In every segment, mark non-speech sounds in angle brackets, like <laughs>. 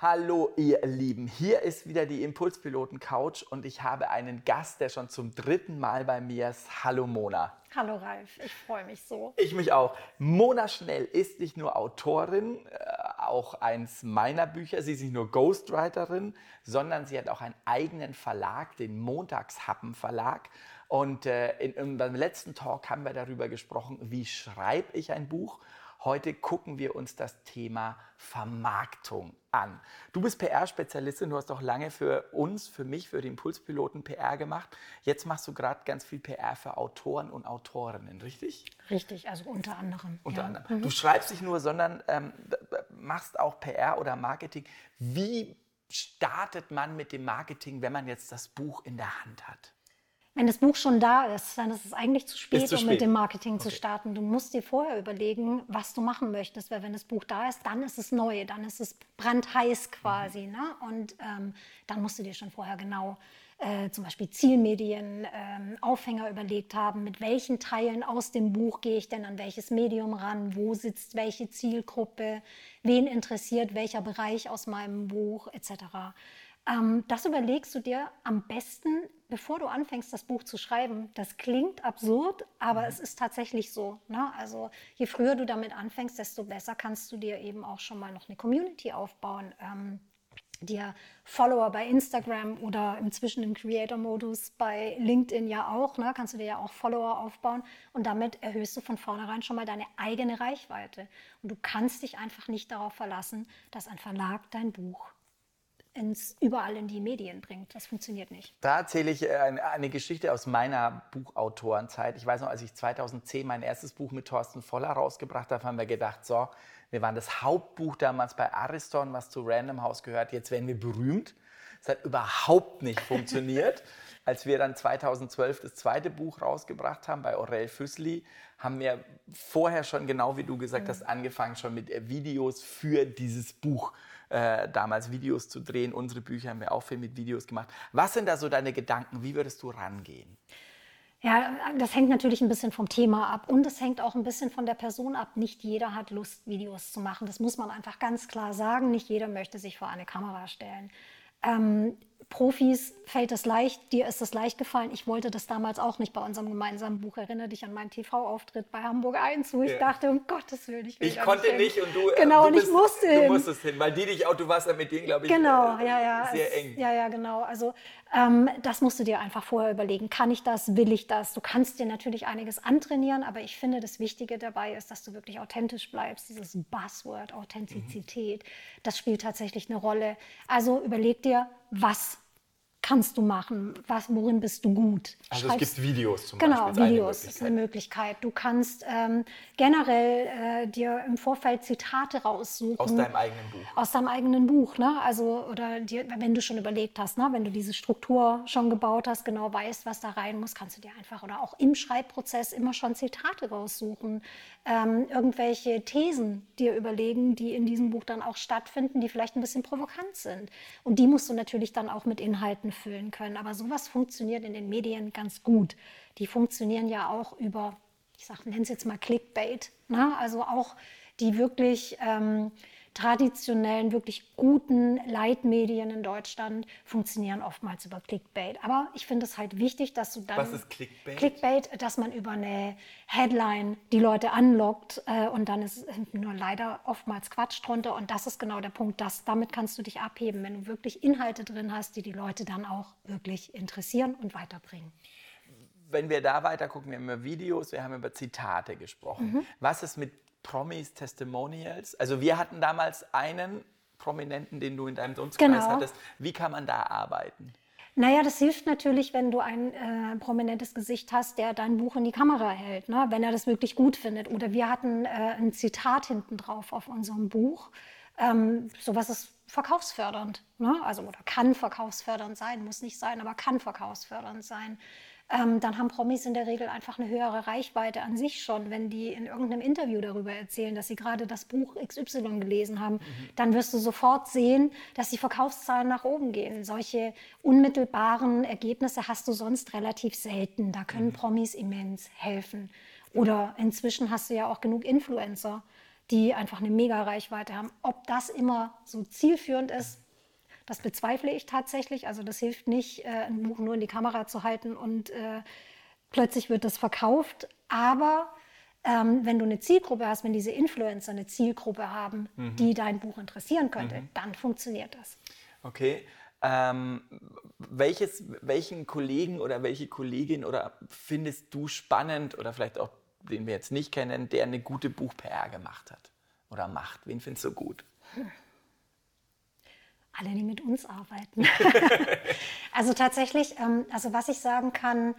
Hallo ihr Lieben, hier ist wieder die Impulspiloten Couch und ich habe einen Gast, der schon zum dritten Mal bei mir ist. Hallo Mona. Hallo Ralf, ich freue mich so. Ich mich auch. Mona Schnell ist nicht nur Autorin, äh, auch eins meiner Bücher. Sie ist nicht nur Ghostwriterin, sondern sie hat auch einen eigenen Verlag, den Montagshappen Verlag. Und äh, in, in, beim letzten Talk haben wir darüber gesprochen, wie schreibe ich ein Buch. Heute gucken wir uns das Thema Vermarktung an. Du bist PR-Spezialistin, du hast auch lange für uns, für mich, für den Impulspiloten PR gemacht. Jetzt machst du gerade ganz viel PR für Autoren und Autorinnen, richtig? Richtig, also unter anderem. Unter ja. anderem. Mhm. Du schreibst nicht nur, sondern ähm, machst auch PR oder Marketing. Wie startet man mit dem Marketing, wenn man jetzt das Buch in der Hand hat? Wenn das Buch schon da ist, dann ist es eigentlich zu spät, zu um spät. mit dem Marketing Okay. zu starten. Du musst dir vorher überlegen, was du machen möchtest, weil wenn das Buch da ist, dann ist es neu, dann ist es brandheiß quasi. Mhm. Ne? Und ähm, dann musst du dir schon vorher genau äh, zum Beispiel Zielmedien, ähm, Aufhänger überlegt haben, mit welchen Teilen aus dem Buch gehe ich denn an welches Medium ran, wo sitzt welche Zielgruppe, wen interessiert welcher Bereich aus meinem Buch etc. Ähm, das überlegst du dir am besten, bevor du anfängst, das Buch zu schreiben. Das klingt absurd, aber es ist tatsächlich so. Ne? Also je früher du damit anfängst, desto besser kannst du dir eben auch schon mal noch eine Community aufbauen. Ähm, dir Follower bei Instagram oder inzwischen im Creator-Modus bei LinkedIn ja auch, ne, kannst du dir ja auch Follower aufbauen und damit erhöhst du von vornherein schon mal deine eigene Reichweite. Und du kannst dich einfach nicht darauf verlassen, dass ein Verlag dein Buch ins, überall in die Medien bringt. Das funktioniert nicht. Da erzähle ich äh, eine, Geschichte aus meiner Buchautorenzeit. Ich weiß noch, als ich 2010 mein erstes Buch mit Thorsten Voller rausgebracht habe, haben wir gedacht, so, wir waren das Hauptbuch damals bei Ariston, was zu Random House gehört. Jetzt werden wir berühmt. Es hat überhaupt nicht funktioniert. <laughs> Als wir dann 2012 das zweite Buch rausgebracht haben bei Aurel Füssli, haben wir vorher schon, genau wie du gesagt hast, angefangen schon mit äh, Videos für dieses Buch. Äh, damals Videos zu drehen. Unsere Bücher haben wir auch viel mit Videos gemacht. Was sind da so deine Gedanken? Wie würdest du rangehen? Ja, das hängt natürlich ein bisschen vom Thema ab und es hängt auch ein bisschen von der Person ab. Nicht jeder hat Lust, Videos zu machen. Das muss man einfach ganz klar sagen. Nicht jeder möchte sich vor eine Kamera stellen. Ähm, Profis fällt es leicht, dir ist es leicht gefallen. Ich wollte das damals auch nicht bei unserem gemeinsamen Buch. Erinnere dich an meinen TV-Auftritt bei Hamburg 1, wo ich Ja. dachte, um Gottes Willen, ich will Ich konnte hin. nicht und du, äh, Genau, du und ich bist- musste Du hin. musstest hin, weil die dich auch, du warst ja mit denen, glaube ich, Genau, äh, ja, ja. sehr eng. Ja, ja, genau. Also ähm, das musst du dir einfach vorher überlegen. Kann ich das? Will ich das? Du kannst dir natürlich einiges antrainieren, aber ich finde, das Wichtige dabei ist, dass du wirklich authentisch bleibst. Dieses Buzzword Authentizität, das spielt tatsächlich eine Rolle. Also überleg dir, was kannst du machen? Was, worin bist du gut? Also es Schreibst- gibt Videos zum Genau, Beispiel. eine Videos ist eine Möglichkeit. Du kannst ähm, generell äh, dir im Vorfeld Zitate raussuchen. Aus deinem eigenen Buch. Aus deinem eigenen Buch, ne? Also, oder dir, wenn du schon überlegt hast, ne? wenn du diese Struktur schon gebaut hast, genau weißt, was da rein muss, kannst du dir einfach oder auch im Schreibprozess immer schon Zitate raussuchen. Ähm, irgendwelche Thesen dir überlegen, die in diesem Buch dann auch stattfinden, die vielleicht ein bisschen provokant sind. Und die musst du natürlich dann auch mit Inhalten füllen können. Aber sowas funktioniert in den Medien ganz gut. Die funktionieren ja auch über, ich nenne es jetzt mal Clickbait. Ne? Also auch die wirklich ähm, traditionellen, wirklich guten Leitmedien in Deutschland funktionieren oftmals über Clickbait. Aber ich finde es halt wichtig, dass du dann. Was ist Clickbait? Clickbait, dass man über eine Headline die Leute anlockt äh, und dann ist nur leider oftmals Quatsch drunter. Und das ist genau der Punkt, dass damit kannst du dich abheben, wenn du wirklich Inhalte drin hast, die die Leute dann auch wirklich interessieren und weiterbringen. Wenn wir da weiter gucken, wir haben über Videos, wir haben über Zitate gesprochen. Mhm. Was ist mit Promis, Testimonials? Also wir hatten damals einen Prominenten, den du in deinem Dunstkreis Genau. hattest. Wie kann man da arbeiten? Naja, das hilft natürlich, wenn du ein äh, prominentes Gesicht hast, der dein Buch in die Kamera hält, ne? wenn er das wirklich gut findet. Oder wir hatten äh, ein Zitat hinten drauf auf unserem Buch. Ähm, sowas ist verkaufsfördernd. Ne? Also, oder kann verkaufsfördernd sein, muss nicht sein, aber kann verkaufsfördernd sein. Ähm, dann haben Promis in der Regel einfach eine höhere Reichweite an sich schon. Wenn die in irgendeinem Interview darüber erzählen, dass sie gerade das Buch XY gelesen haben, mhm. dann wirst du sofort sehen, dass die Verkaufszahlen nach oben gehen. Solche unmittelbaren Ergebnisse hast du sonst relativ selten. Da können mhm. Promis immens helfen. Oder inzwischen hast du ja auch genug Influencer, die einfach eine mega Reichweite haben. Ob das immer so zielführend ist, das bezweifle ich tatsächlich. Also das hilft nicht, äh, ein Buch nur in die Kamera zu halten und äh, plötzlich wird das verkauft. Aber ähm, wenn du eine Zielgruppe hast, wenn diese Influencer eine Zielgruppe haben, mhm. die dein Buch interessieren könnte, mhm. dann funktioniert das. Okay. Ähm, welches, welchen Kollegen oder welche Kollegin oder findest du spannend oder vielleicht auch den wir jetzt nicht kennen, der eine gute Buch-PR gemacht hat oder macht? Wen findest du gut? Hm alle, die mit uns arbeiten. <laughs> also tatsächlich, ähm, also was ich sagen kann,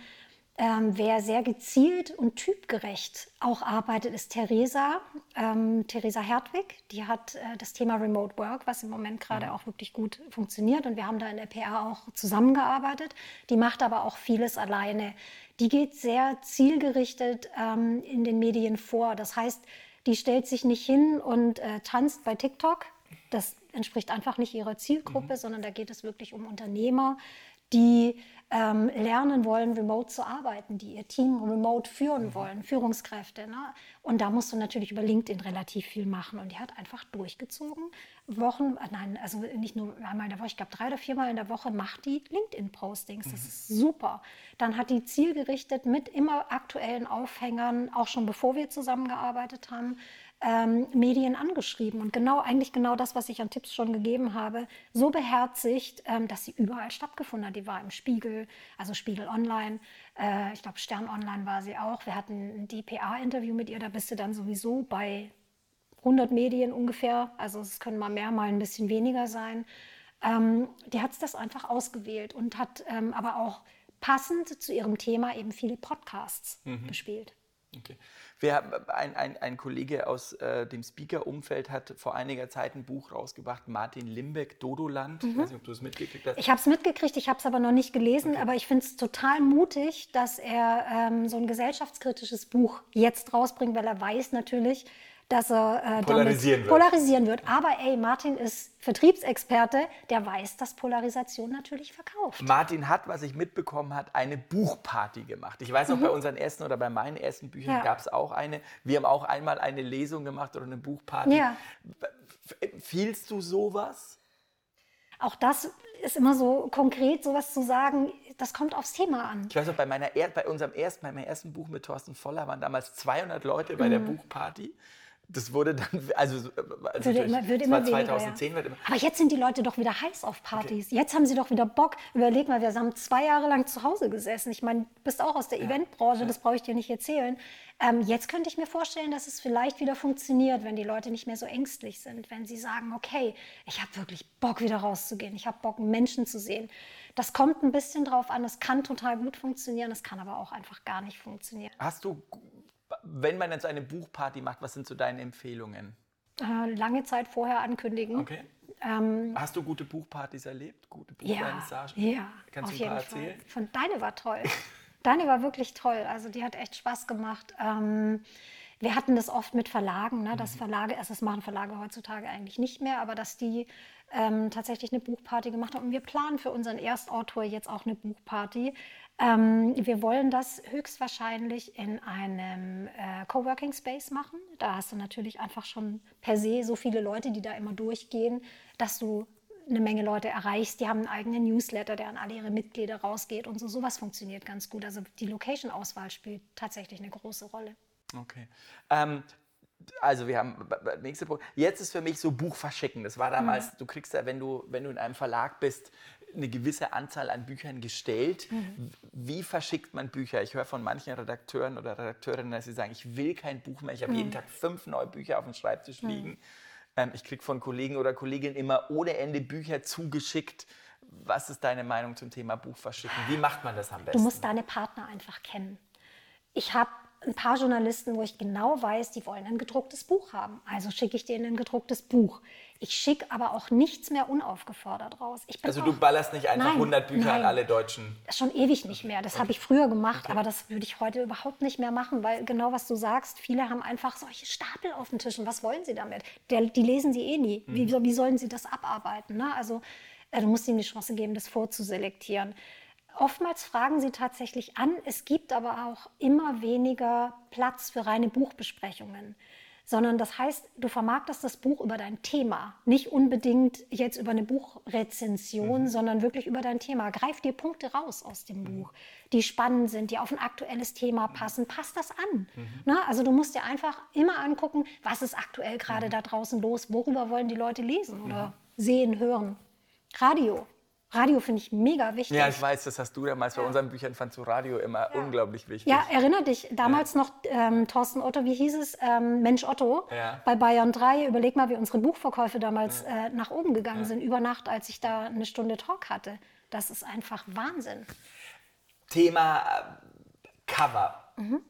ähm, wer sehr gezielt und typgerecht auch arbeitet, ist Theresa, ähm, Theresa Hertwig. Die hat äh, das Thema Remote Work, was im Moment gerade mhm. auch wirklich gut funktioniert. Und wir haben da in der PR auch zusammengearbeitet. Die macht aber auch vieles alleine. Die geht sehr zielgerichtet ähm, in den Medien vor. Das heißt, die stellt sich nicht hin und äh, tanzt bei TikTok. Das entspricht einfach nicht ihrer Zielgruppe, mhm. sondern da geht es wirklich um Unternehmer, die ähm, lernen wollen, remote zu arbeiten, die ihr Team remote führen mhm. wollen, Führungskräfte. Ne? Und da musst du natürlich über LinkedIn relativ viel machen. Und die hat einfach durchgezogen. Wochen, äh, nein, also nicht nur einmal in der Woche, ich glaube drei oder viermal in der Woche macht die LinkedIn-Postings. Das mhm. ist super. Dann hat die zielgerichtet mit immer aktuellen Aufhängern, auch schon bevor wir zusammengearbeitet haben, ähm, Medien angeschrieben und genau eigentlich genau das, was ich an Tipps schon gegeben habe, so beherzigt, ähm, dass sie überall stattgefunden hat. Die war im Spiegel, also Spiegel Online, äh, ich glaube Stern Online war sie auch. Wir hatten ein DPA-Interview mit ihr, da bist du dann sowieso bei 100 Medien ungefähr, also es können mal mehr, mal ein bisschen weniger sein. Ähm, die hat das einfach ausgewählt und hat ähm, aber auch passend zu ihrem Thema eben viele Podcasts mhm. bespielt. Okay. Wer, ein, ein, ein Kollege aus äh, dem Speaker-Umfeld hat vor einiger Zeit ein Buch rausgebracht, Martin Limbeck, Dodoland. Mhm. Ich weiß nicht, ob du es mitgekriegt hast. Ich habe es mitgekriegt, ich habe es aber noch nicht gelesen, okay. aber ich finde es total mutig, dass er ähm, so ein gesellschaftskritisches Buch jetzt rausbringt, weil er weiß natürlich, dass er äh, polarisieren, wird. polarisieren wird. Aber ey, Martin ist Vertriebsexperte, der weiß, dass Polarisation natürlich verkauft. Martin hat, was ich mitbekommen hat, eine Buchparty gemacht. Ich weiß noch, mhm. bei unseren ersten oder bei meinen ersten Büchern ja. gab es auch eine. Wir haben auch einmal eine Lesung gemacht oder eine Buchparty. Ja. Empfiehlst du sowas? Auch das ist immer so konkret, sowas zu sagen, das kommt aufs Thema an. Ich weiß noch, bei, meiner, bei unserem ersten, bei meinem ersten Buch mit Thorsten Voller waren damals 200 Leute bei mhm. der Buchparty das wurde dann, also, also würde immer, würde immer 2010 weniger, ja. Aber jetzt sind die Leute doch wieder heiß auf Partys. Okay. Jetzt haben sie doch wieder Bock. Überleg mal, wir haben zwei Jahre lang zu Hause gesessen. Ich meine, du bist auch aus der ja. Eventbranche, das brauche ich dir nicht erzählen. Ähm, jetzt könnte ich mir vorstellen, dass es vielleicht wieder funktioniert, wenn die Leute nicht mehr so ängstlich sind, wenn sie sagen, okay, ich habe wirklich Bock, wieder rauszugehen. Ich habe Bock, Menschen zu sehen. Das kommt ein bisschen drauf an. Es kann total gut funktionieren, es kann aber auch einfach gar nicht funktionieren. Hast du wenn man jetzt eine Buchparty macht, was sind so deine Empfehlungen? Äh, lange Zeit vorher ankündigen. Okay. Ähm, Hast du gute Buchpartys erlebt? Gute Buchvernissagen? Ja, ja, Kannst auf du ein paar erzählen? Fall. Von deine war toll. <laughs> deine war wirklich toll. Also die hat echt Spaß gemacht. Ähm, wir hatten das oft mit Verlagen, ne, dass mhm. Verlage, also das machen Verlage heutzutage eigentlich nicht mehr, aber dass die ähm, tatsächlich eine Buchparty gemacht haben. Und wir planen für unseren Erstautor jetzt auch eine Buchparty. Ähm, wir wollen das höchstwahrscheinlich in einem äh, Coworking Space machen. Da hast du natürlich einfach schon per se so viele Leute, die da immer durchgehen, dass du eine Menge Leute erreichst. Die haben einen eigenen Newsletter, der an alle ihre Mitglieder rausgeht und so. Sowas funktioniert ganz gut. Also die Location-Auswahl spielt tatsächlich eine große Rolle. Okay. Ähm, also wir haben nächste Punkt. Jetzt ist für mich so Buch verschicken. Das war damals, mhm. du kriegst ja, wenn du, wenn du in einem Verlag bist, eine gewisse Anzahl an Büchern gestellt. Mhm. Wie verschickt man Bücher? Ich höre von manchen Redakteuren oder Redakteurinnen, dass sie sagen, ich will kein Buch mehr, ich habe mhm. jeden Tag fünf neue Bücher auf dem Schreibtisch mhm. liegen. Ähm, ich kriege von Kollegen oder Kolleginnen immer ohne Ende Bücher zugeschickt. Was ist deine Meinung zum Thema Buch verschicken? Wie macht man das am besten? Du musst deine Partner einfach kennen. Ich habe ein paar Journalisten, wo ich genau weiß, die wollen ein gedrucktes Buch haben. Also schicke ich denen ein gedrucktes Buch. Ich schicke aber auch nichts mehr unaufgefordert raus. also du ballerst nicht einfach nein, 100 Bücher nein, an alle Deutschen? Schon ewig nicht mehr. Das okay. habe ich früher gemacht, okay. aber das würde ich heute überhaupt nicht mehr machen, weil genau was du sagst, viele haben einfach solche Stapel auf dem Tisch. Und was wollen sie damit? Der, die lesen sie eh nie. Mhm. Wie, wie sollen sie das abarbeiten? Ne? Also äh, du musst ihnen die Chance geben, das vorzuselektieren. Oftmals fragen sie tatsächlich an. Es gibt aber auch immer weniger Platz für reine Buchbesprechungen sondern das heißt, du vermarktest das Buch über dein Thema, nicht unbedingt jetzt über eine Buchrezension, mhm. sondern wirklich über dein Thema. Greif dir Punkte raus aus dem mhm. Buch, die spannend sind, die auf ein aktuelles Thema passen. Pass das an. Mhm. Na, also du musst dir einfach immer angucken, was ist aktuell gerade mhm. da draußen los, worüber wollen die Leute lesen oder sehen, hören. Radio, Radio finde ich mega wichtig. Ja, ich weiß, das hast du damals ja. bei unseren Büchern, fandst du Radio immer ja. unglaublich wichtig. Ja, erinnere dich, damals ja. noch ähm, Thorsten Otto, wie hieß es? Ähm, Mensch Otto bei Bayern 3. Überleg mal, wie unsere Buchverkäufe damals äh, nach oben gegangen sind, über Nacht, als ich da eine Stunde Talk hatte. Das ist einfach Wahnsinn. Thema äh, Cover. Mhm.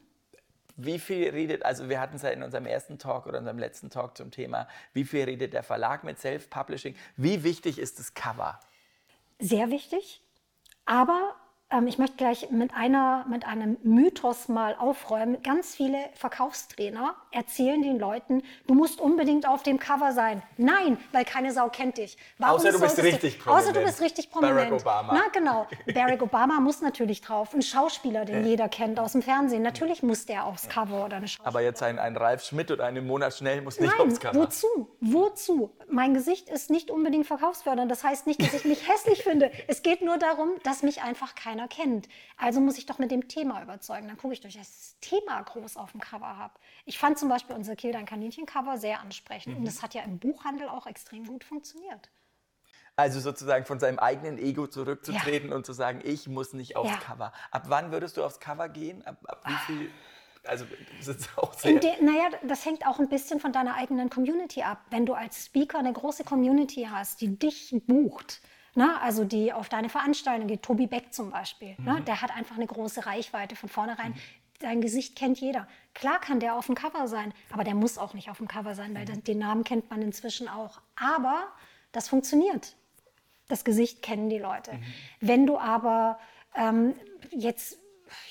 Wie viel redet, also wir hatten es ja in unserem ersten Talk oder unserem letzten Talk zum Thema, wie viel redet der Verlag mit Self-Publishing? Wie wichtig ist das Cover? Sehr wichtig. Aber ich möchte gleich mit, einer, mit einem Mythos mal aufräumen. Ganz viele Verkaufstrainer erzählen den Leuten, du musst unbedingt auf dem Cover sein. Nein, weil keine Sau kennt dich. Warum außer du bist richtig du, prominent. Außer du bist richtig prominent. Barack Obama. Na genau, Barack Obama muss natürlich drauf. Ein Schauspieler, den jeder kennt aus dem Fernsehen. Natürlich muss der aufs Cover oder eine Schauspieler. Aber jetzt ein, ein Ralf Schmidt oder eine Mona Schnell muss nicht Nein, aufs Cover. wozu? Wozu? Mein Gesicht ist nicht unbedingt verkaufsfördernd. Das heißt nicht, dass ich mich <laughs> hässlich finde. Es geht nur darum, dass mich einfach keiner kennt. Also muss ich doch mit dem Thema überzeugen. Dann gucke ich, dass ich das Thema groß auf dem Cover habe. Ich fand zum Beispiel unser Kill dein Kaninchen-Cover sehr ansprechend. Mhm. Und das hat ja im Buchhandel auch extrem gut funktioniert. Also sozusagen von seinem eigenen Ego zurückzutreten ja. und zu sagen, ich muss nicht aufs ja. Cover. Ab wann würdest du aufs Cover gehen? Ab, ab wie viel? Also das ist auch sehr. naja, das hängt auch ein bisschen von deiner eigenen Community ab. Wenn du als Speaker eine große Community hast, die dich bucht, Ne? Also die auf deine Veranstaltung geht, Tobi Beck zum Beispiel, ne? mhm. ne? der hat einfach eine große Reichweite von vornherein. Mhm. Dein Gesicht kennt jeder. Klar kann der auf dem Cover sein, aber der muss auch nicht auf dem Cover sein, weil mhm. den Namen kennt man inzwischen auch. Aber das funktioniert. Das Gesicht kennen die Leute. Mhm. Wenn du aber ähm, jetzt,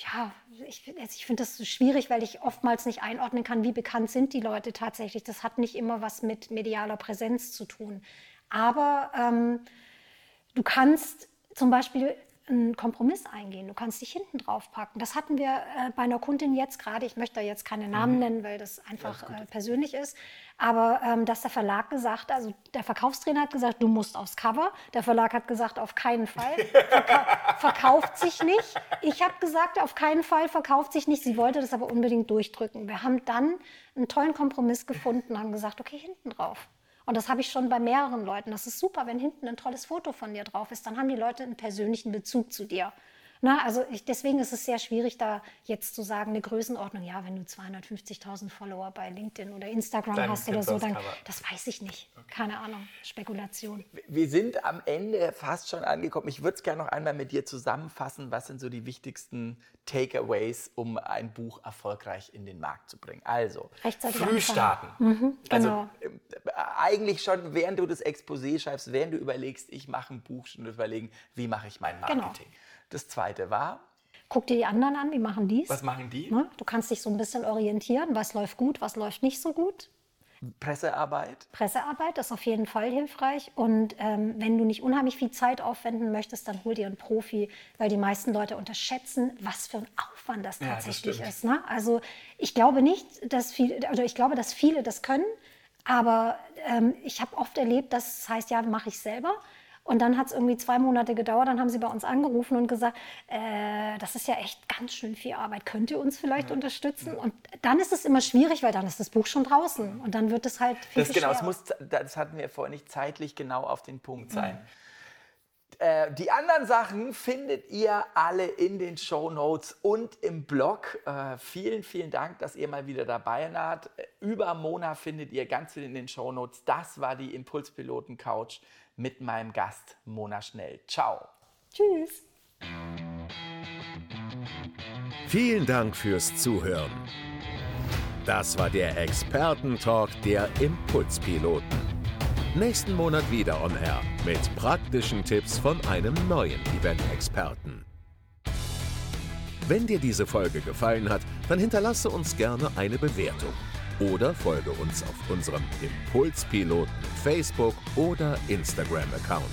ja, ich, ich finde das so schwierig, weil ich oftmals nicht einordnen kann, wie bekannt sind die Leute tatsächlich. Das hat nicht immer was mit medialer Präsenz zu tun. Aber ähm, Du kannst zum Beispiel einen Kompromiss eingehen. Du kannst dich hinten drauf packen. Das hatten wir äh, bei einer Kundin jetzt gerade. Ich möchte da jetzt keine Namen mhm. nennen, weil das einfach äh, persönlich ist. Aber ähm, dass der Verlag gesagt, also der Verkaufstrainer hat gesagt, du musst aufs Cover. Der Verlag hat gesagt, auf keinen Fall. Verka <laughs> verkauft sich nicht. Ich habe gesagt, auf keinen Fall verkauft sich nicht. Sie wollte das aber unbedingt durchdrücken. Wir haben dann einen tollen Kompromiss gefunden und haben gesagt, okay, hinten drauf. Und das habe ich schon bei mehreren Leuten. Das ist super, wenn hinten ein tolles Foto von dir drauf ist. Dann haben die Leute einen persönlichen Bezug zu dir. Na, also ich, deswegen ist es sehr schwierig, da jetzt zu sagen, eine Größenordnung, ja, wenn du 250.000 Follower bei LinkedIn oder Instagram dann hast oder so, dann, das weiß ich nicht. Okay. Keine Ahnung, Spekulation. Wir sind am Ende fast schon angekommen. Ich würde es gerne noch einmal mit dir zusammenfassen. Was sind so die wichtigsten Takeaways, um ein Buch erfolgreich in den Markt zu bringen? Also, Rechtzeitig früh starten. Mhm, also, genau. Also eigentlich schon, während du das Exposé schreibst, während du überlegst, ich mache ein Buch, schon überlegen, wie mache ich mein genau. Marketing. Genau. Das zweite war. Guck dir die anderen an, wie machen die Was machen die? Ne? Du kannst dich so ein bisschen orientieren, was läuft gut, was läuft nicht so gut. Pressearbeit? Pressearbeit ist auf jeden Fall hilfreich. Und ähm, wenn du nicht unheimlich viel Zeit aufwenden möchtest, dann hol dir einen Profi, weil die meisten Leute unterschätzen, was für ein Aufwand das tatsächlich ja, das ist. Ne? Also ich glaube nicht, dass viele, oder ich glaube, dass viele das können. Aber ähm, ich habe oft erlebt, dass es heißt, ja, mache ich selber. Und dann hat es irgendwie zwei Monate gedauert, dann haben sie bei uns angerufen und gesagt, äh, das ist ja echt ganz schön viel Arbeit, könnt ihr uns vielleicht ja. unterstützen? Und dann ist es immer schwierig, weil dann ist das Buch schon draußen und dann wird es halt viel, das viel genau, es muss, Das hatten wir vorhin nicht zeitlich genau auf den Punkt sein. Mhm die anderen Sachen findet ihr alle in den Show Notes und im Blog. Äh, vielen, vielen Dank, dass ihr mal wieder dabei wart. Über Mona findet ihr ganz viel in den Show Notes. Das war die Impulspiloten Couch mit meinem Gast Mona Schnell. Ciao. Tschüss. Vielen Dank fürs Zuhören. Das war der Expertentalk der Impulspiloten. Nächsten Monat wieder on Air mit praktischen Tipps von einem neuen Event-Experten. Wenn dir diese Folge gefallen hat, dann hinterlasse uns gerne eine Bewertung oder folge uns auf unserem Impulspiloten Facebook oder Instagram-Account.